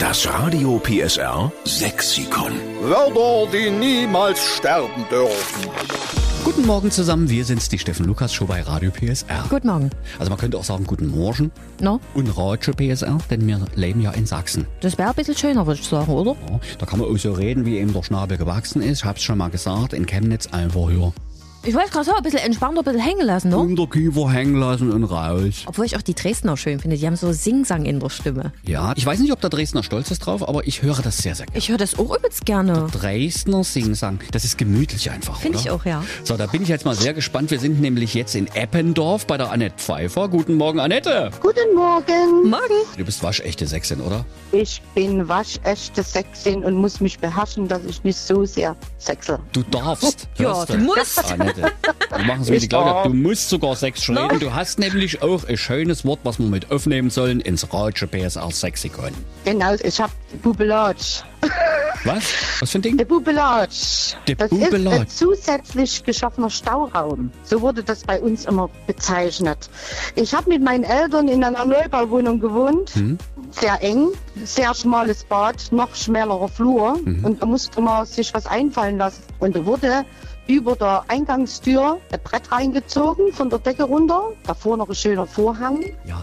Das Radio PSR Sexikon. Wörter, die niemals sterben dürfen. Guten Morgen zusammen, wir sind's, die Steffen Lukas Show bei Radio PSR. Guten Morgen. Also man könnte auch sagen Guten Morgen No, und Radio PSR, denn wir leben ja in Sachsen. das wäre ein bisschen schöner, würde ich sagen, oder? Ja, da kann man auch so reden, wie eben der Schnabel gewachsen ist. Ich hab's schon mal gesagt, in Chemnitz einfach höher. Ich wollte gerade sagen, ein bisschen entspannter, ein bisschen hängen lassen, ne? Unterkiefer hängen lassen und raus. Obwohl ich auch die Dresdner schön finde. Die haben so Singsang in der Stimme. Ja, ich weiß nicht, ob der Dresdner stolz ist drauf, aber ich höre das sehr, sehr gerne. Ich höre das auch übelst gerne. Dresdner Singsang, das ist gemütlich einfach, Finde ich auch, ja. So, da bin ich jetzt mal sehr gespannt. Wir sind nämlich jetzt in Eppendorf bei der Annette Pfeiffer. Guten Morgen, Annette. Guten Morgen. Morgen. Du bist waschechte Sächsin, oder? Ich bin waschechte Sexin und muss mich beherrschen, dass ich nicht so sehr sexe. Du darfst. Ja, du musst. Annette. Wir machen es wie die Claudia. Du musst sogar Sex reden. Du hast nämlich auch ein schönes Wort, was wir mit aufnehmen sollen ins Radio PSR Sexikon. Genau, ich hab Bubelatsch. Was? Was für ein Ding? Der Bubelatsch. Der das Bubelatsch. ist ein zusätzlich geschaffener Stauraum. So wurde das bei uns immer bezeichnet. Ich habe mit meinen Eltern in einer Neubauwohnung gewohnt. Mhm. Sehr eng, sehr schmales Bad, noch schmälerer Flur. Mhm. Und da musste man sich was einfallen lassen. Und da wurde über der Eingangstür ein Brett reingezogen, von der Decke runter. Davor noch ein schöner Vorhang. Ja.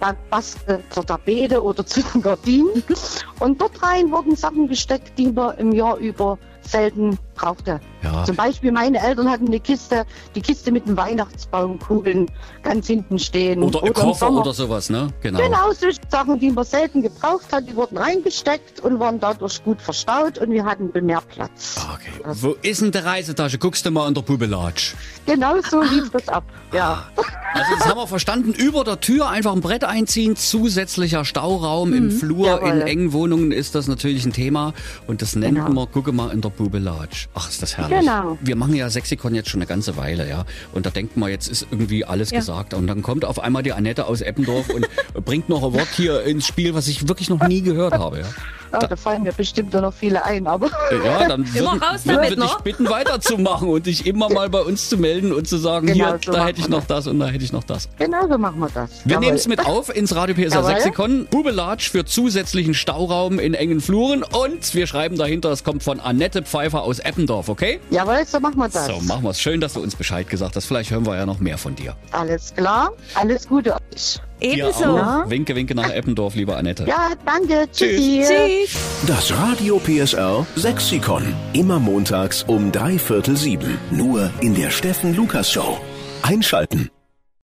Da passte zur Tapete oder zu den Gardinen. Und dort rein wurden Sachen gesteckt, die man im Jahr über selten brauchte. Ja. Zum Beispiel meine Eltern hatten eine Kiste, die Kiste mit den Weihnachtsbaumkugeln ganz hinten stehen. Oder im Koffer oder sowas, ne? Genau. Genau, solche Sachen, die man selten gebraucht hat, die wurden reingesteckt und waren dadurch gut verstaut und wir hatten mehr Platz. Ah, Okay. Wo ist denn die Reisetasche? Guckst du mal in der Pubelatsch. Genau so lief das ab. Ja. Also das haben wir verstanden. Über der Tür einfach ein Brett einziehen, zusätzlicher Stauraum im Flur. Mhm. Jawohl. In engen Wohnungen ist das natürlich ein Thema. Und das nennt Genau. man, gucke mal in der Pubelatsch. Ach, ist das herrlich. Genau. Wir machen ja Sexikon jetzt schon eine ganze Weile, ja. Und da denkt man, jetzt ist irgendwie alles Ja. gesagt. Und dann kommt auf einmal die Annette aus Eppendorf und bringt noch ein Wort hier ins Spiel, was ich wirklich noch nie gehört habe, ja. Ja, da fallen mir bestimmt noch viele ein, aber Ja, dann Immer würde raus würd, würd ne? ich bitten, weiterzumachen und dich immer mal bei uns zu melden und zu sagen, Genau, hier, so da hätte ich noch das und da hätte ich noch das. genau so machen wir das. Wir nehmen es mit auf ins Radio PSR Jawohl. Sexikon. Bubelatsch für zusätzlichen Stauraum in engen Fluren und wir schreiben dahinter, es kommt von Annette Pfeiffer aus Eppendorf, okay? Jawohl, so machen wir das. So, machen wir es. Schön, dass du uns Bescheid gesagt hast. Vielleicht hören wir ja noch mehr von dir. Alles klar. Alles Gute euch. Ebenso. auch. Winke, winke nach Eppendorf, liebe Annette. Ja, danke. Tschüssi. Tschüss. Das Radio PSR Sexikon. Immer montags um drei Viertel sieben. Nur in der Steffen Lukas Show. Einschalten.